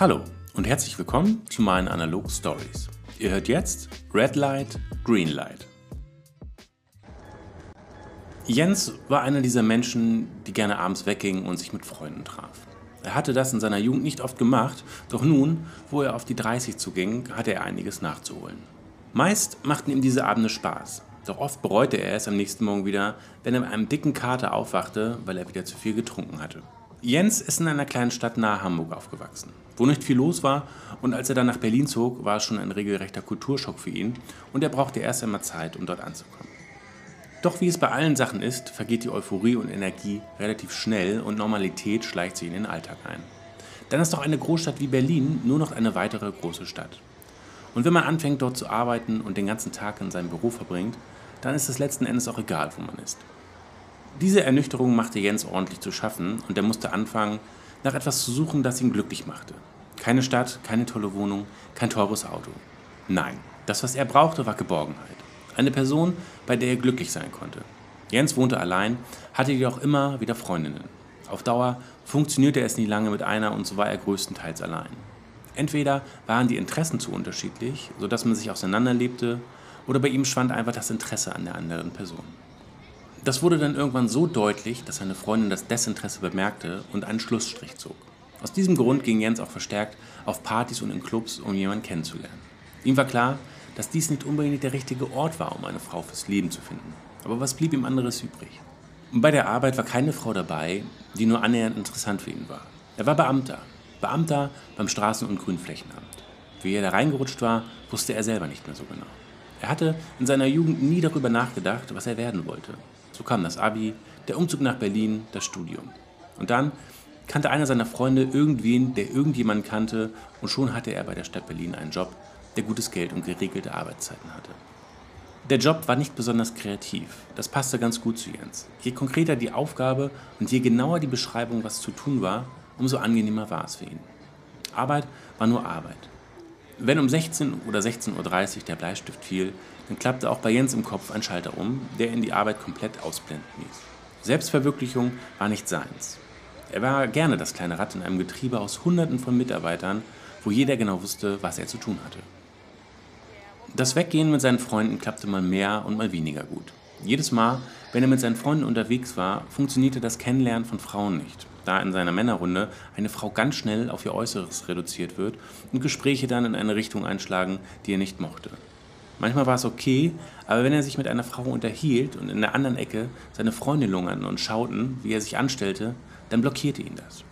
Hallo und herzlich willkommen zu meinen Analog Stories. Ihr hört jetzt Red Light, Green Light. Jens war einer dieser Menschen, die gerne abends weggingen und sich mit Freunden traf. Er hatte das in seiner Jugend nicht oft gemacht, doch nun, wo er auf die 30 zuging, hatte er einiges nachzuholen. Meist machten ihm diese Abende Spaß, doch oft bereute er es am nächsten Morgen wieder, wenn er mit einem dicken Kater aufwachte, weil er wieder zu viel getrunken hatte. Jens ist in einer kleinen Stadt nahe Hamburg aufgewachsen, wo nicht viel los war und als er dann nach Berlin zog, war es schon ein regelrechter Kulturschock für ihn und er brauchte erst einmal Zeit, um dort anzukommen. Doch wie es bei allen Sachen ist, vergeht die Euphorie und Energie relativ schnell und Normalität schleicht sich in den Alltag ein. Dann ist doch eine Großstadt wie Berlin nur noch eine weitere große Stadt. Und wenn man anfängt dort zu arbeiten und den ganzen Tag in seinem Büro verbringt, dann ist es letzten Endes auch egal, wo man ist. Diese Ernüchterung machte Jens ordentlich zu schaffen und er musste anfangen, nach etwas zu suchen, das ihn glücklich machte. Keine Stadt, keine tolle Wohnung, kein teures Auto. Nein, das, was er brauchte, war Geborgenheit. Eine Person, bei der er glücklich sein konnte. Jens wohnte allein, hatte jedoch immer wieder Freundinnen. Auf Dauer funktionierte es nie lange mit einer und so war er größtenteils allein. Entweder waren die Interessen zu unterschiedlich, sodass man sich auseinanderlebte, oder bei ihm schwand einfach das Interesse an der anderen Person. Das wurde dann irgendwann so deutlich, dass seine Freundin das Desinteresse bemerkte und einen Schlussstrich zog. Aus diesem Grund ging Jens auch verstärkt auf Partys und in Clubs, um jemanden kennenzulernen. Ihm war klar, dass dies nicht unbedingt der richtige Ort war, um eine Frau fürs Leben zu finden. Aber was blieb ihm anderes übrig? Und bei der Arbeit war keine Frau dabei, die nur annähernd interessant für ihn war. Er war Beamter. Beamter beim Straßen- und Grünflächenamt. Wie er da reingerutscht war, wusste er selber nicht mehr so genau. Er hatte in seiner Jugend nie darüber nachgedacht, was er werden wollte. So kam das Abi, der Umzug nach Berlin, das Studium. Und dann kannte einer seiner Freunde irgendwen, der irgendjemanden kannte, und schon hatte er bei der Stadt Berlin einen Job, der gutes Geld und geregelte Arbeitszeiten hatte. Der Job war nicht besonders kreativ, das passte ganz gut zu Jens. Je konkreter die Aufgabe und je genauer die Beschreibung, was zu tun war, umso angenehmer war es für ihn. Arbeit war nur Arbeit. Wenn um 16 oder 16.30 Uhr der Bleistift fiel, dann klappte auch bei Jens im Kopf ein Schalter um, der ihn die Arbeit komplett ausblenden ließ. Selbstverwirklichung war nicht seins. Er war gerne das kleine Rad in einem Getriebe aus Hunderten von Mitarbeitern, wo jeder genau wusste, was er zu tun hatte. Das Weggehen mit seinen Freunden klappte mal mehr und mal weniger gut. Jedes Mal, wenn er mit seinen Freunden unterwegs war, funktionierte das Kennenlernen von Frauen nicht, da in seiner Männerrunde eine Frau ganz schnell auf ihr Äußeres reduziert wird und Gespräche dann in eine Richtung einschlagen, die er nicht mochte. Manchmal war es okay, aber wenn er sich mit einer Frau unterhielt und in der anderen Ecke seine Freunde lungerten und schauten, wie er sich anstellte, dann blockierte ihn das.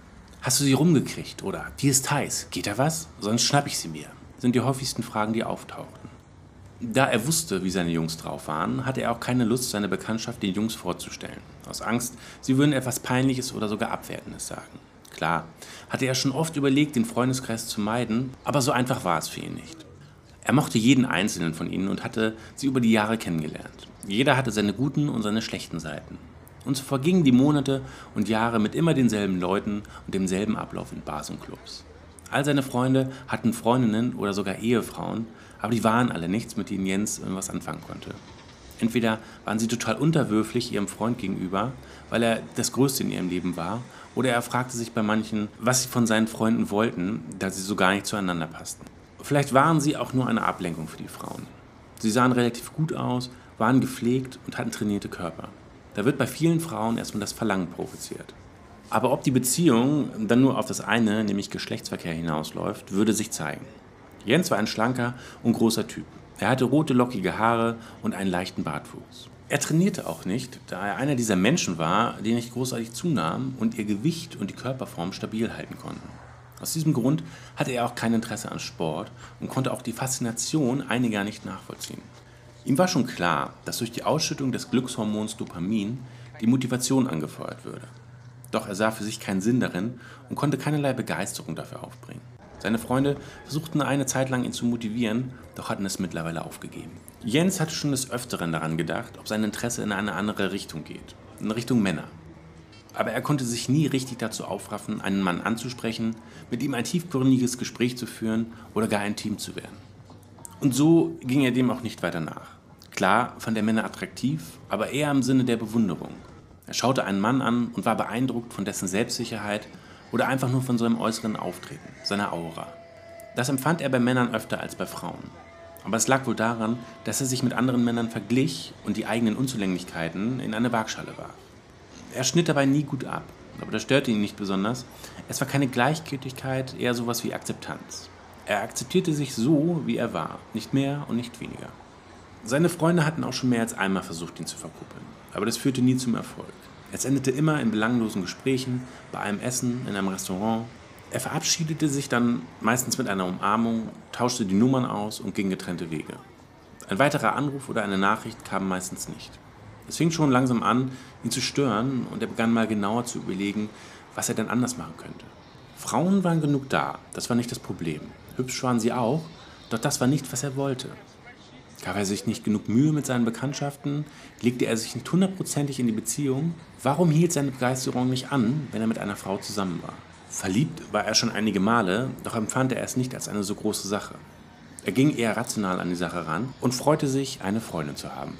Hast du sie rumgekriegt? Oder die ist heiß. Geht da was? Sonst schnapp ich sie mir. Sind die häufigsten Fragen, die auftauchten. Da er wusste, wie seine Jungs drauf waren, hatte er auch keine Lust, seine Bekanntschaft den Jungs vorzustellen. Aus Angst, sie würden etwas Peinliches oder sogar Abwertendes sagen. Klar, hatte er schon oft überlegt, den Freundeskreis zu meiden, aber so einfach war es für ihn nicht. Er mochte jeden einzelnen von ihnen und hatte sie über die Jahre kennengelernt. Jeder hatte seine guten und seine schlechten Seiten. Und so vergingen die Monate und Jahre mit immer denselben Leuten und demselben Ablauf in Bars und Clubs. All seine Freunde hatten Freundinnen oder sogar Ehefrauen, aber die waren alle nichts, mit denen Jens irgendwas anfangen konnte. Entweder waren sie total unterwürfig ihrem Freund gegenüber, weil er das Größte in ihrem Leben war, oder er fragte sich bei manchen, was sie von seinen Freunden wollten, da sie so gar nicht zueinander passten. Vielleicht waren sie auch nur eine Ablenkung für die Frauen. Sie sahen relativ gut aus, waren gepflegt und hatten trainierte Körper. Da wird bei vielen Frauen erstmal das Verlangen provoziert. Aber ob die Beziehung dann nur auf das eine, nämlich Geschlechtsverkehr hinausläuft, würde sich zeigen. Jens war ein schlanker und großer Typ. Er hatte rote, lockige Haare und einen leichten Bartwuchs. Er trainierte auch nicht, da er einer dieser Menschen war, die nicht großartig zunahmen und ihr Gewicht und die Körperform stabil halten konnten. Aus diesem Grund hatte er auch kein Interesse an Sport und konnte auch die Faszination einiger nicht nachvollziehen. Ihm war schon klar, dass durch die Ausschüttung des Glückshormons Dopamin die Motivation angefeuert würde. Doch er sah für sich keinen Sinn darin und konnte keinerlei Begeisterung dafür aufbringen. Seine Freunde versuchten eine Zeit lang ihn zu motivieren, doch hatten es mittlerweile aufgegeben. Jens hatte schon des Öfteren daran gedacht, ob sein Interesse in eine andere Richtung geht, in Richtung Männer aber er konnte sich nie richtig dazu aufraffen, einen Mann anzusprechen, mit ihm ein tiefgründiges Gespräch zu führen oder gar ein Team zu werden. Und so ging er dem auch nicht weiter nach. Klar fand er Männer attraktiv, aber eher im Sinne der Bewunderung. Er schaute einen Mann an und war beeindruckt von dessen Selbstsicherheit oder einfach nur von seinem äußeren Auftreten, seiner Aura. Das empfand er bei Männern öfter als bei Frauen. Aber es lag wohl daran, dass er sich mit anderen Männern verglich und die eigenen Unzulänglichkeiten in eine Waagschale warf. Er schnitt dabei nie gut ab, aber das störte ihn nicht besonders. Es war keine Gleichgültigkeit, eher sowas wie Akzeptanz. Er akzeptierte sich so, wie er war, nicht mehr und nicht weniger. Seine Freunde hatten auch schon mehr als einmal versucht, ihn zu verkuppeln, aber das führte nie zum Erfolg. Es endete immer in belanglosen Gesprächen, bei einem Essen, in einem Restaurant. Er verabschiedete sich dann meistens mit einer Umarmung, tauschte die Nummern aus und ging getrennte Wege. Ein weiterer Anruf oder eine Nachricht kam meistens nicht. Es fing schon langsam an, ihn zu stören und er begann mal genauer zu überlegen, was er denn anders machen könnte. Frauen waren genug da, das war nicht das Problem. Hübsch waren sie auch, doch das war nicht, was er wollte. Gab er sich nicht genug Mühe mit seinen Bekanntschaften? Legte er sich nicht hundertprozentig in die Beziehung? Warum hielt seine Begeisterung nicht an, wenn er mit einer Frau zusammen war? Verliebt war er schon einige Male, doch empfand er es nicht als eine so große Sache. Er ging eher rational an die Sache ran und freute sich, eine Freundin zu haben.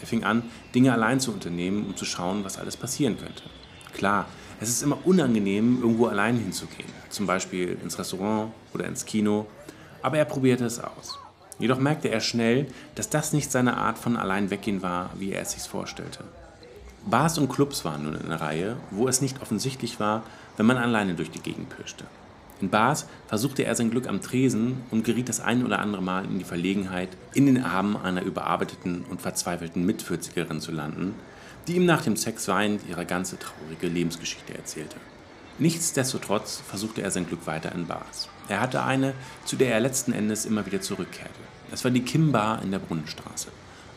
Er fing an, Dinge allein zu unternehmen, um zu schauen, was alles passieren könnte. Klar, es ist immer unangenehm, irgendwo allein hinzugehen, zum Beispiel ins Restaurant oder ins Kino, aber er probierte es aus. Jedoch merkte er schnell, dass das nicht seine Art von allein weggehen war, wie er es sich vorstellte. Bars und Clubs waren nun in der Reihe, wo es nicht offensichtlich war, wenn man alleine durch die Gegend pirschte. In Bars versuchte er sein Glück am Tresen und geriet das ein oder andere Mal in die Verlegenheit, in den Armen einer überarbeiteten und verzweifelten Mitvierzigerin zu landen, die ihm nach dem Sex weinend ihre ganze traurige Lebensgeschichte erzählte. Nichtsdestotrotz versuchte er sein Glück weiter in Bars. Er hatte eine, zu der er letzten Endes immer wieder zurückkehrte. Es war die Kim Bar in der Brunnenstraße.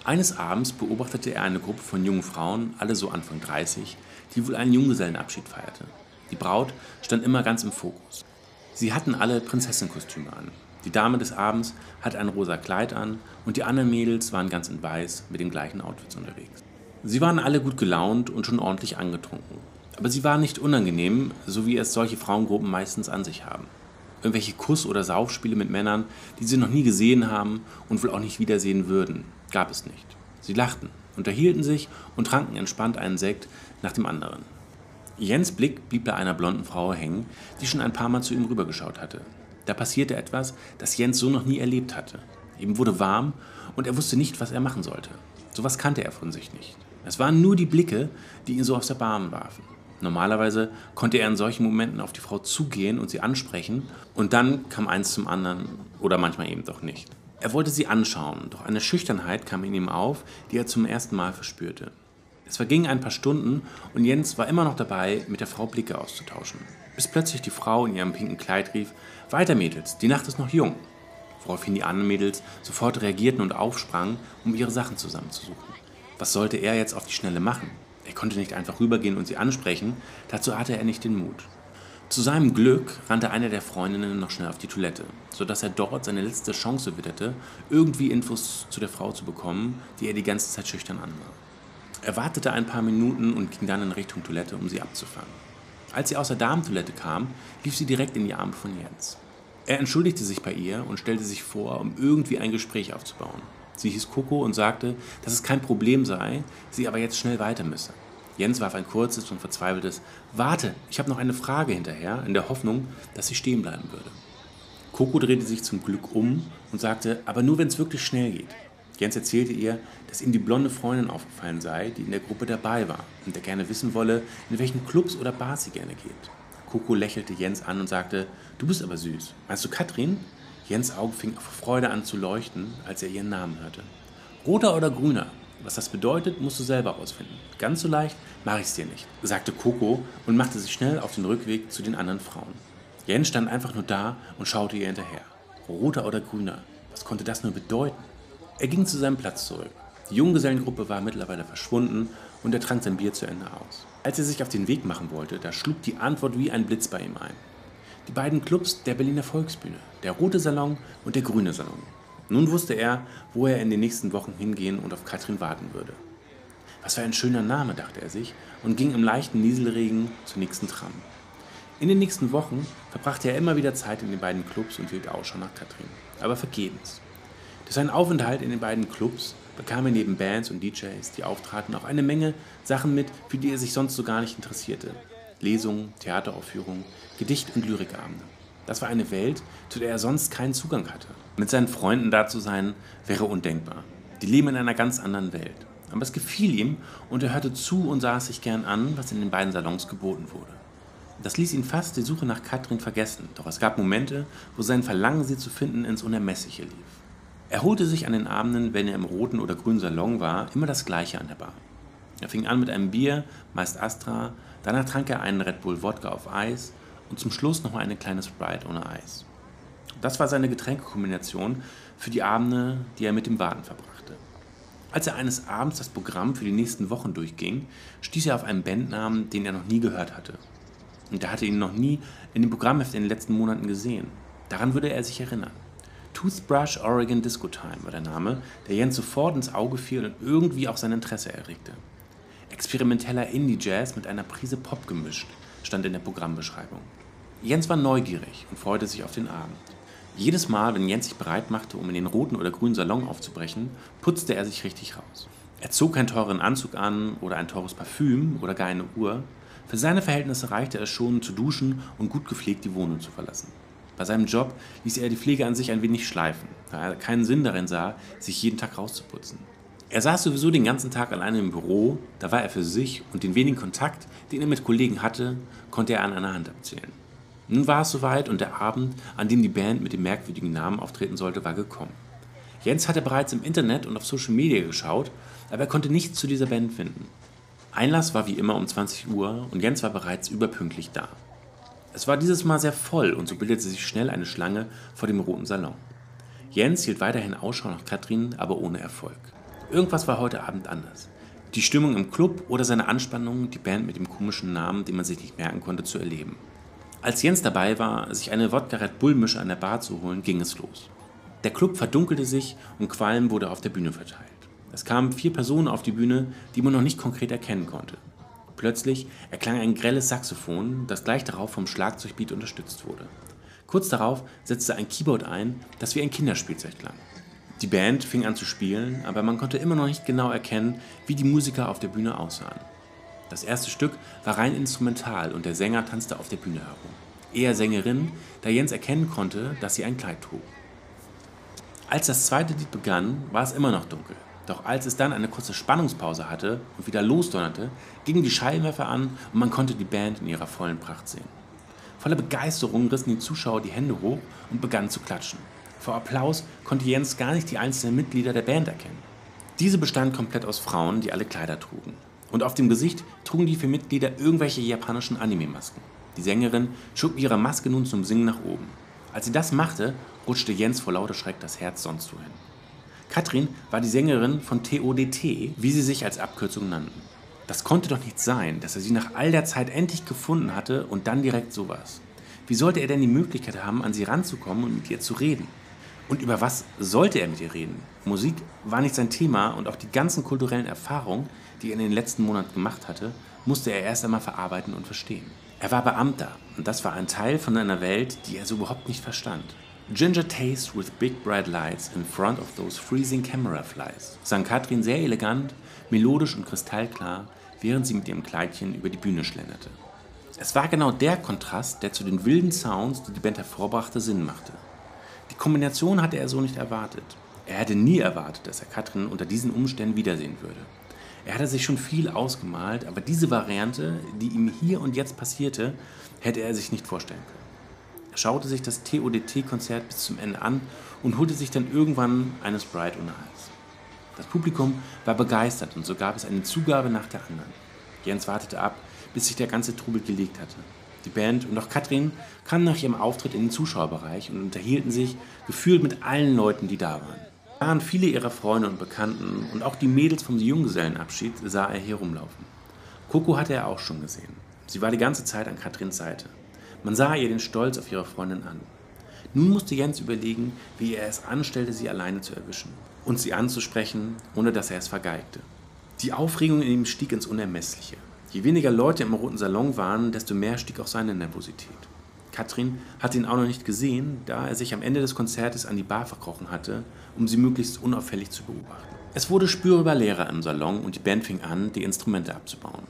Eines Abends beobachtete er eine Gruppe von jungen Frauen, alle so Anfang 30, die wohl einen Junggesellenabschied feierte. Die Braut stand immer ganz im Fokus. Sie hatten alle Prinzessinnenkostüme an. Die Dame des Abends hatte ein rosa Kleid an und die anderen Mädels waren ganz in weiß mit den gleichen Outfits unterwegs. Sie waren alle gut gelaunt und schon ordentlich angetrunken. Aber sie waren nicht unangenehm, so wie es solche Frauengruppen meistens an sich haben. Irgendwelche Kuss- oder Saufspiele mit Männern, die sie noch nie gesehen haben und wohl auch nicht wiedersehen würden, gab es nicht. Sie lachten, unterhielten sich und tranken entspannt einen Sekt nach dem anderen. Jens Blick blieb bei einer blonden Frau hängen, die schon ein paar Mal zu ihm rübergeschaut hatte. Da passierte etwas, das Jens so noch nie erlebt hatte. Ihm wurde warm und er wusste nicht, was er machen sollte. Sowas kannte er von sich nicht. Es waren nur die Blicke, die ihn so aus der Bahn warfen. Normalerweise konnte er in solchen Momenten auf die Frau zugehen und sie ansprechen und dann kam eins zum anderen oder manchmal eben doch nicht. Er wollte sie anschauen, doch eine Schüchternheit kam in ihm auf, die er zum ersten Mal verspürte. Es vergingen ein paar Stunden und Jens war immer noch dabei, mit der Frau Blicke auszutauschen. Bis plötzlich die Frau in ihrem pinken Kleid rief: Weiter, Mädels, die Nacht ist noch jung. Woraufhin die anderen Mädels sofort reagierten und aufsprangen, um ihre Sachen zusammenzusuchen. Was sollte er jetzt auf die Schnelle machen? Er konnte nicht einfach rübergehen und sie ansprechen, dazu hatte er nicht den Mut. Zu seinem Glück rannte eine der Freundinnen noch schnell auf die Toilette, sodass er dort seine letzte Chance witterte, irgendwie Infos zu der Frau zu bekommen, die er die ganze Zeit schüchtern ansah. Er wartete ein paar Minuten und ging dann in Richtung Toilette, um sie abzufangen. Als sie aus der Damentoilette kam, lief sie direkt in die Arme von Jens. Er entschuldigte sich bei ihr und stellte sich vor, um irgendwie ein Gespräch aufzubauen. Sie hieß Coco und sagte, dass es kein Problem sei, sie aber jetzt schnell weiter müsse. Jens warf ein kurzes und verzweifeltes Warte, ich habe noch eine Frage hinterher, in der Hoffnung, dass sie stehen bleiben würde. Coco drehte sich zum Glück um und sagte, aber nur wenn es wirklich schnell geht. Jens erzählte ihr, dass ihm die blonde Freundin aufgefallen sei, die in der Gruppe dabei war und er gerne wissen wolle, in welchen Clubs oder Bars sie gerne geht. Coco lächelte Jens an und sagte, du bist aber süß. Meinst du Katrin? Jens Augen fing vor Freude an zu leuchten, als er ihren Namen hörte. Roter oder grüner? Was das bedeutet, musst du selber ausfinden. Ganz so leicht mache ich es dir nicht, sagte Coco und machte sich schnell auf den Rückweg zu den anderen Frauen. Jens stand einfach nur da und schaute ihr hinterher. Roter oder grüner? Was konnte das nur bedeuten? Er ging zu seinem Platz zurück. Die Junggesellengruppe war mittlerweile verschwunden und er trank sein Bier zu Ende aus. Als er sich auf den Weg machen wollte, da schlug die Antwort wie ein Blitz bei ihm ein die beiden Clubs der Berliner Volksbühne, der Rote Salon und der Grüne Salon. Nun wusste er, wo er in den nächsten Wochen hingehen und auf Katrin warten würde. Was für ein schöner Name, dachte er sich und ging im leichten Nieselregen zur nächsten Tram. In den nächsten Wochen verbrachte er immer wieder Zeit in den beiden Clubs und hielt Ausschau nach Katrin, aber vergebens. Durch seinen Aufenthalt in den beiden Clubs bekam er neben Bands und DJs, die auftraten, auch eine Menge Sachen mit, für die er sich sonst so gar nicht interessierte. Lesungen, Theateraufführungen, Gedicht- und Lyrikabende. Das war eine Welt, zu der er sonst keinen Zugang hatte. Mit seinen Freunden da zu sein, wäre undenkbar. Die leben in einer ganz anderen Welt. Aber es gefiel ihm und er hörte zu und sah sich gern an, was in den beiden Salons geboten wurde. Das ließ ihn fast die Suche nach Katrin vergessen, doch es gab Momente, wo sein Verlangen, sie zu finden, ins Unermessliche lief. Er holte sich an den Abenden, wenn er im roten oder grünen Salon war, immer das Gleiche an der Bar. Er fing an mit einem Bier, meist Astra, danach trank er einen Red Bull Wodka auf Eis und zum Schluss noch mal eine kleine Sprite ohne Eis. Das war seine Getränkekombination für die Abende, die er mit dem Warten verbrachte. Als er eines Abends das Programm für die nächsten Wochen durchging, stieß er auf einen Bandnamen, den er noch nie gehört hatte. Und er hatte ihn noch nie in dem Programmheft in den letzten Monaten gesehen. Daran würde er sich erinnern. Toothbrush Oregon Disco Time war der Name, der Jens sofort ins Auge fiel und irgendwie auch sein Interesse erregte. Experimenteller Indie-Jazz mit einer Prise Pop gemischt, stand in der Programmbeschreibung. Jens war neugierig und freute sich auf den Abend. Jedes Mal, wenn Jens sich bereit machte, um in den roten oder grünen Salon aufzubrechen, putzte er sich richtig raus. Er zog keinen teuren Anzug an oder ein teures Parfüm oder gar eine Uhr. Für seine Verhältnisse reichte es schon, zu duschen und gut gepflegt die Wohnung zu verlassen. Bei seinem Job ließ er die Pflege an sich ein wenig schleifen, da er keinen Sinn darin sah, sich jeden Tag rauszuputzen. Er saß sowieso den ganzen Tag alleine im Büro, da war er für sich und den wenigen Kontakt, den er mit Kollegen hatte, konnte er an einer Hand abzählen. Nun war es soweit und der Abend, an dem die Band mit dem merkwürdigen Namen auftreten sollte, war gekommen. Jens hatte bereits im Internet und auf Social Media geschaut, aber er konnte nichts zu dieser Band finden. Einlass war wie immer um 20 Uhr und Jens war bereits überpünktlich da. Es war dieses Mal sehr voll und so bildete sich schnell eine Schlange vor dem roten Salon. Jens hielt weiterhin Ausschau nach Katrin, aber ohne Erfolg. Irgendwas war heute Abend anders. Die Stimmung im Club oder seine Anspannung, die Band mit dem komischen Namen, den man sich nicht merken konnte, zu erleben. Als Jens dabei war, sich eine Wodka Red Bull Mische an der Bar zu holen, ging es los. Der Club verdunkelte sich und Qualm wurde auf der Bühne verteilt. Es kamen vier Personen auf die Bühne, die man noch nicht konkret erkennen konnte. Plötzlich erklang ein grelles Saxophon, das gleich darauf vom Schlagzeugbeat unterstützt wurde. Kurz darauf setzte ein Keyboard ein, das wie ein Kinderspielzeug klang. Die Band fing an zu spielen, aber man konnte immer noch nicht genau erkennen, wie die Musiker auf der Bühne aussahen. Das erste Stück war rein instrumental und der Sänger tanzte auf der Bühne herum. Eher Sängerin, da Jens erkennen konnte, dass sie ein Kleid trug. Als das zweite Lied begann, war es immer noch dunkel. Doch als es dann eine kurze Spannungspause hatte und wieder losdonnerte, gingen die Scheinwerfer an und man konnte die Band in ihrer vollen Pracht sehen. Voller Begeisterung rissen die Zuschauer die Hände hoch und begannen zu klatschen. Vor Applaus konnte Jens gar nicht die einzelnen Mitglieder der Band erkennen. Diese bestand komplett aus Frauen, die alle Kleider trugen. Und auf dem Gesicht trugen die vier Mitglieder irgendwelche japanischen Anime-Masken. Die Sängerin schob ihre Maske nun zum Singen nach oben. Als sie das machte, rutschte Jens vor lauter Schreck das Herz sonst wohin. Katrin war die Sängerin von TODT, wie sie sich als Abkürzung nannten. Das konnte doch nicht sein, dass er sie nach all der Zeit endlich gefunden hatte und dann direkt sowas. Wie sollte er denn die Möglichkeit haben, an sie ranzukommen und mit ihr zu reden? Und über was sollte er mit ihr reden? Musik war nicht sein Thema und auch die ganzen kulturellen Erfahrungen, die er in den letzten Monaten gemacht hatte, musste er erst einmal verarbeiten und verstehen. Er war Beamter und das war ein Teil von einer Welt, die er so überhaupt nicht verstand. Ginger Taste with big bright lights in front of those freezing camera flies, sang Katrin sehr elegant, melodisch und kristallklar, während sie mit ihrem Kleidchen über die Bühne schlenderte. Es war genau der Kontrast, der zu den wilden Sounds, die die Band hervorbrachte, Sinn machte. Kombination hatte er so nicht erwartet. Er hätte nie erwartet, dass er Katrin unter diesen Umständen wiedersehen würde. Er hatte sich schon viel ausgemalt, aber diese Variante, die ihm hier und jetzt passierte, hätte er sich nicht vorstellen können. Er schaute sich das TODT-Konzert bis zum Ende an und holte sich dann irgendwann eine Sprite ohne Eis. Das Publikum war begeistert und so gab es eine Zugabe nach der anderen. Jens wartete ab, bis sich der ganze Trubel gelegt hatte. Die Band und auch Katrin kamen nach ihrem Auftritt in den Zuschauerbereich und unterhielten sich gefühlt mit allen Leuten, die da waren. Waren viele ihrer Freunde und Bekannten und auch die Mädels vom Junggesellenabschied sah er hier rumlaufen. Coco hatte er auch schon gesehen. Sie war die ganze Zeit an Katrins Seite. Man sah ihr den Stolz auf ihre Freundin an. Nun musste Jens überlegen, wie er es anstellte, sie alleine zu erwischen und sie anzusprechen, ohne dass er es vergeigte. Die Aufregung in ihm stieg ins Unermessliche. Je weniger Leute im roten Salon waren, desto mehr stieg auch seine Nervosität. Katrin hatte ihn auch noch nicht gesehen, da er sich am Ende des Konzertes an die Bar verkrochen hatte, um sie möglichst unauffällig zu beobachten. Es wurde spürbar leerer im Salon und die Band fing an, die Instrumente abzubauen.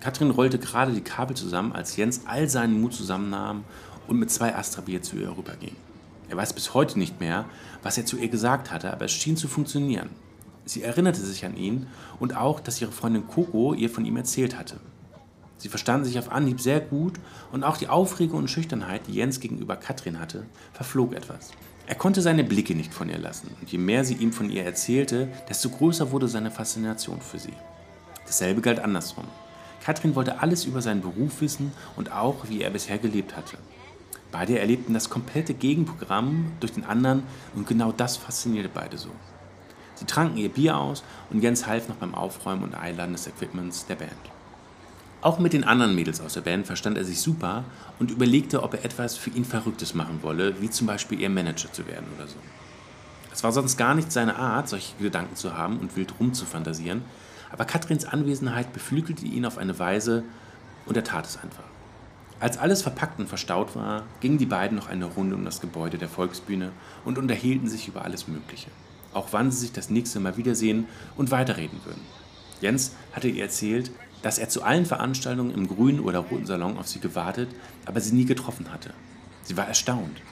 Katrin rollte gerade die Kabel zusammen, als Jens all seinen Mut zusammennahm und mit zwei Astra Bier zu ihr rüberging. Er weiß bis heute nicht mehr, was er zu ihr gesagt hatte, aber es schien zu funktionieren. Sie erinnerte sich an ihn und auch, dass ihre Freundin Coco ihr von ihm erzählt hatte. Sie verstanden sich auf Anhieb sehr gut und auch die Aufregung und Schüchternheit, die Jens gegenüber Katrin hatte, verflog etwas. Er konnte seine Blicke nicht von ihr lassen und je mehr sie ihm von ihr erzählte, desto größer wurde seine Faszination für sie. Dasselbe galt andersrum. Katrin wollte alles über seinen Beruf wissen und auch, wie er bisher gelebt hatte. Beide erlebten das komplette Gegenprogramm durch den anderen und genau das faszinierte beide so. Sie tranken ihr Bier aus und Jens half noch beim Aufräumen und Einladen des Equipments der Band. Auch mit den anderen Mädels aus der Band verstand er sich super und überlegte, ob er etwas für ihn Verrücktes machen wolle, wie zum Beispiel ihr Manager zu werden oder so. Es war sonst gar nicht seine Art, solche Gedanken zu haben und wild rumzufantasieren, aber Katrins Anwesenheit beflügelte ihn auf eine Weise und er tat es einfach. Als alles verpackt und verstaut war, gingen die beiden noch eine Runde um das Gebäude der Volksbühne und unterhielten sich über alles Mögliche. Auch wann sie sich das nächste Mal wiedersehen und weiterreden würden. Jens hatte ihr erzählt, dass er zu allen Veranstaltungen im grünen oder roten Salon auf sie gewartet, aber sie nie getroffen hatte. Sie war erstaunt.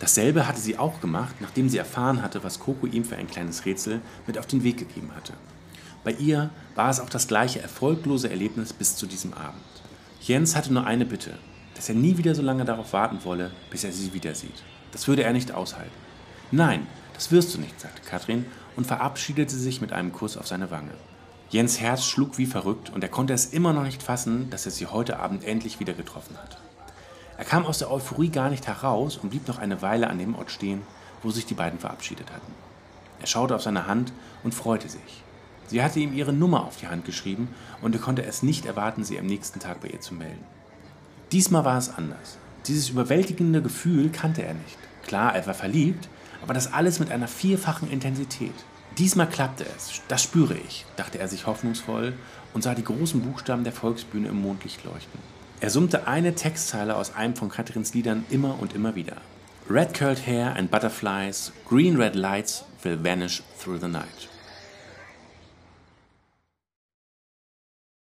Dasselbe hatte sie auch gemacht, nachdem sie erfahren hatte, was Coco ihm für ein kleines Rätsel mit auf den Weg gegeben hatte. Bei ihr war es auch das gleiche erfolglose Erlebnis bis zu diesem Abend. Jens hatte nur eine Bitte, dass er nie wieder so lange darauf warten wolle, bis er sie wieder sieht. Das würde er nicht aushalten. Nein, das wirst du nicht, sagte Katrin und verabschiedete sich mit einem Kuss auf seine Wange. Jens Herz schlug wie verrückt und er konnte es immer noch nicht fassen, dass er sie heute Abend endlich wieder getroffen hat. Er kam aus der Euphorie gar nicht heraus und blieb noch eine Weile an dem Ort stehen, wo sich die beiden verabschiedet hatten. Er schaute auf seine Hand und freute sich. Sie hatte ihm ihre Nummer auf die Hand geschrieben und er konnte es nicht erwarten, sie am nächsten Tag bei ihr zu melden. Diesmal war es anders. Dieses überwältigende Gefühl kannte er nicht. Klar, er war verliebt, aber das alles mit einer vierfachen Intensität. Diesmal klappte es, das spüre ich, dachte er sich hoffnungsvoll und sah die großen Buchstaben der Volksbühne im Mondlicht leuchten. Er summte eine Textzeile aus einem von Katrins Liedern immer und immer wieder. Red curled hair and butterflies, green red lights will vanish through the night.